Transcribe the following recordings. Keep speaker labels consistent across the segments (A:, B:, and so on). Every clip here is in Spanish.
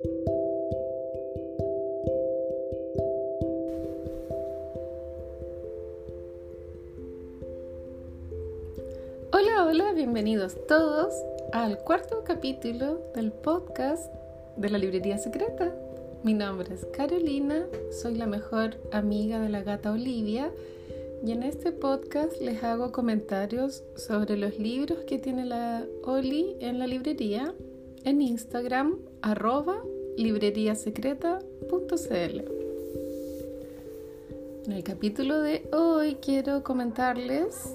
A: Hola, hola, bienvenidos todos al cuarto capítulo del podcast de la Librería Secreta. Mi nombre es Carolina, soy la mejor amiga de la gata Olivia y en este podcast les hago comentarios sobre los libros que tiene la Oli en la librería en Instagram arroba libreriasecreta.cl. En el capítulo de hoy quiero comentarles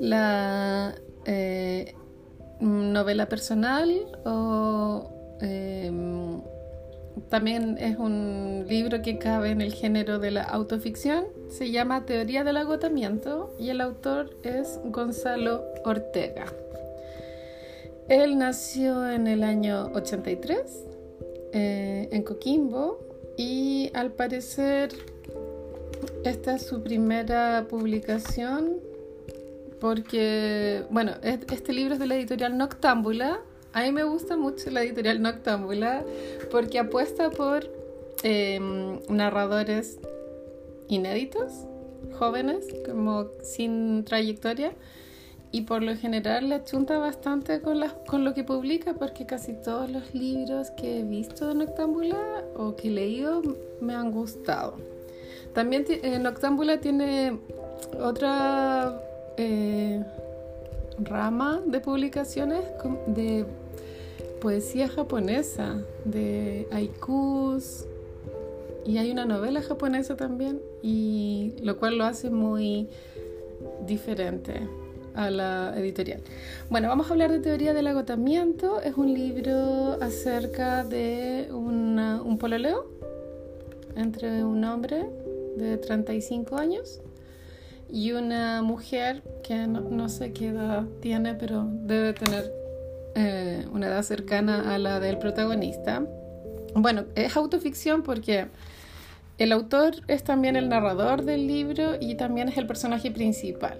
A: la eh, novela personal o em, también es un libro que cabe en el género de la autoficción. Se llama Teoría del agotamiento y el autor es Gonzalo Ortega. Él nació en el año 83 eh, en Coquimbo y al parecer esta es su primera publicación porque, bueno, este libro es de la editorial Noctámbula a mí me gusta mucho la editorial Noctámbula porque apuesta por em, narradores inéditos, jóvenes, como sin trayectoria. Y por lo general le achunta bastante con, con lo que publica porque casi todos los libros que he visto de Noctámbula o que he leído me han gustado. También eh, Noctámbula tiene otra eh, rama de publicaciones de poesía japonesa, de haikus, y hay una novela japonesa también, y lo cual lo hace muy diferente a la editorial. Bueno, vamos a hablar de teoría del agotamiento. Es un libro acerca de un pololeo entre un hombre de 35 años y una mujer que no sé qué edad tiene, pero debe tener eh, una edad cercana a la del protagonista. Bueno, es autoficción porque el autor es también el narrador del libro y también es el personaje principal.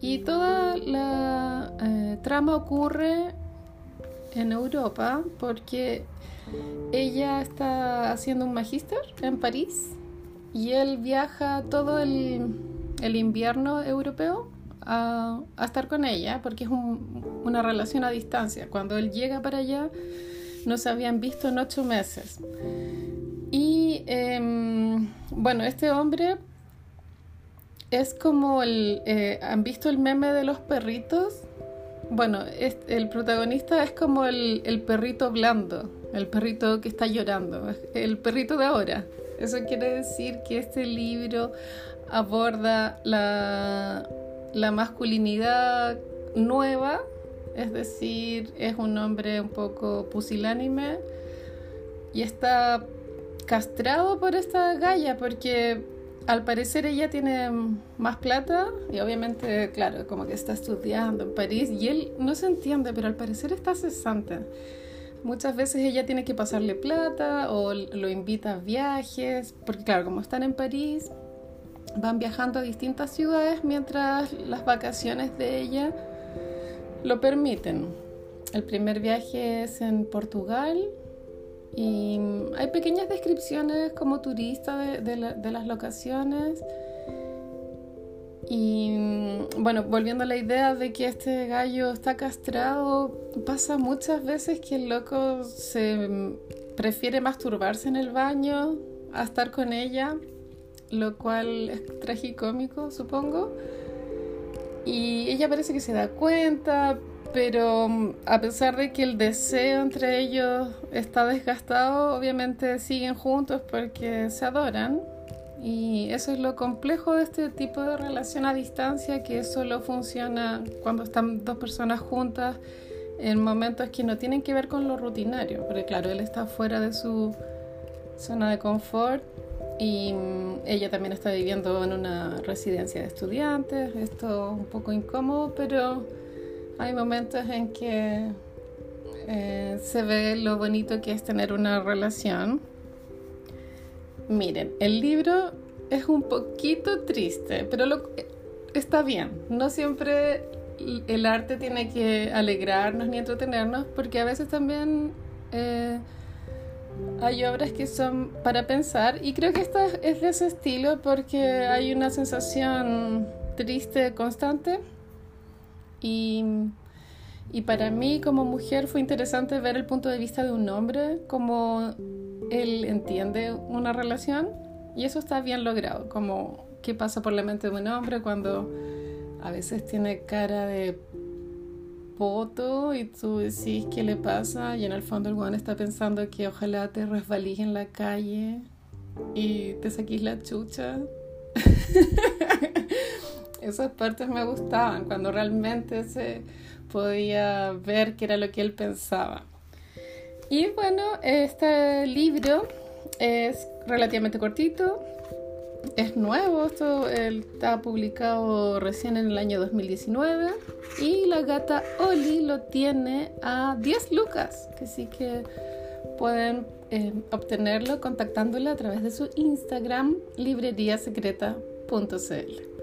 A: Y toda la eh, trama ocurre en Europa porque ella está haciendo un magíster en París y él viaja todo el, invierno europeo a, estar con ella porque es una relación a distancia. Cuando él llega para allá no se habían visto en ocho meses. Y em, bueno, este hombre es como el... Eh, ¿Han visto el meme de los perritos? Bueno, el protagonista es como el, el, perrito blando, el perrito que está llorando, el perrito de ahora. Eso quiere decir que este libro aborda la, la masculinidad nueva, es decir, es un hombre un poco pusilánime y está castrado por esta galla porque al parecer ella tiene más plata y obviamente, claro, como que está estudiando en París y él no se entiende, pero al parecer está cesante. Muchas veces ella tiene que pasarle plata o lo invita a viajes, porque claro, como están en París, van viajando a distintas ciudades mientras las vacaciones de ella lo permiten. El primer viaje es en Portugal y hay pequeñas descripciones como turista de, las locaciones. Y bueno, volviendo a la idea de que este gallo está castrado, pasa muchas veces que el loco se prefiere masturbarse en el baño a estar con ella lo cual es tragicómico, supongo. Y ella parece que se da cuenta, pero mm, a pesar de que el deseo entre ellos está desgastado, obviamente siguen juntos porque se adoran. Y eso es lo complejo de este tipo de relación a distancia, que solo funciona cuando están dos personas juntas en momentos que no tienen que ver con lo rutinario, porque claro, él está fuera de su zona de confort y mm, ella también está viviendo en una residencia de estudiantes, esto un poco incómodo, pero hay momentos en que eh, se ve lo bonito que es tener una relación. Miren, el libro es un poquito triste, pero lo, está bien. No siempre el arte tiene que alegrarnos ni entretenernos, porque a veces también... Eh, Hay obras que son para pensar y creo que esta es de ese estilo porque hay una sensación triste constante y, y para mí como mujer fue interesante ver el punto de vista de un hombre, cómo él entiende una relación y eso está bien logrado, como qué pasa por la mente de un hombre cuando a veces tiene cara de poto y tú decís qué le pasa y en el fondo el guan está pensando que ojalá te resbalís en la calle y te saquís la chucha. Esas partes me gustaban cuando realmente se podía ver qué era lo que él pensaba. Y bueno, este libro es relativamente cortito, es nuevo, esto está publicado recién en el año 2019 y la gata Oli lo tiene a 10 lucas, así que pueden eh, obtenerlo contactándola a través de su Instagram libreriasecreta.cl.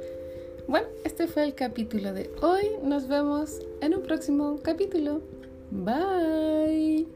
A: Bueno, este fue el capítulo de hoy. Nos vemos en un próximo capítulo. Bye.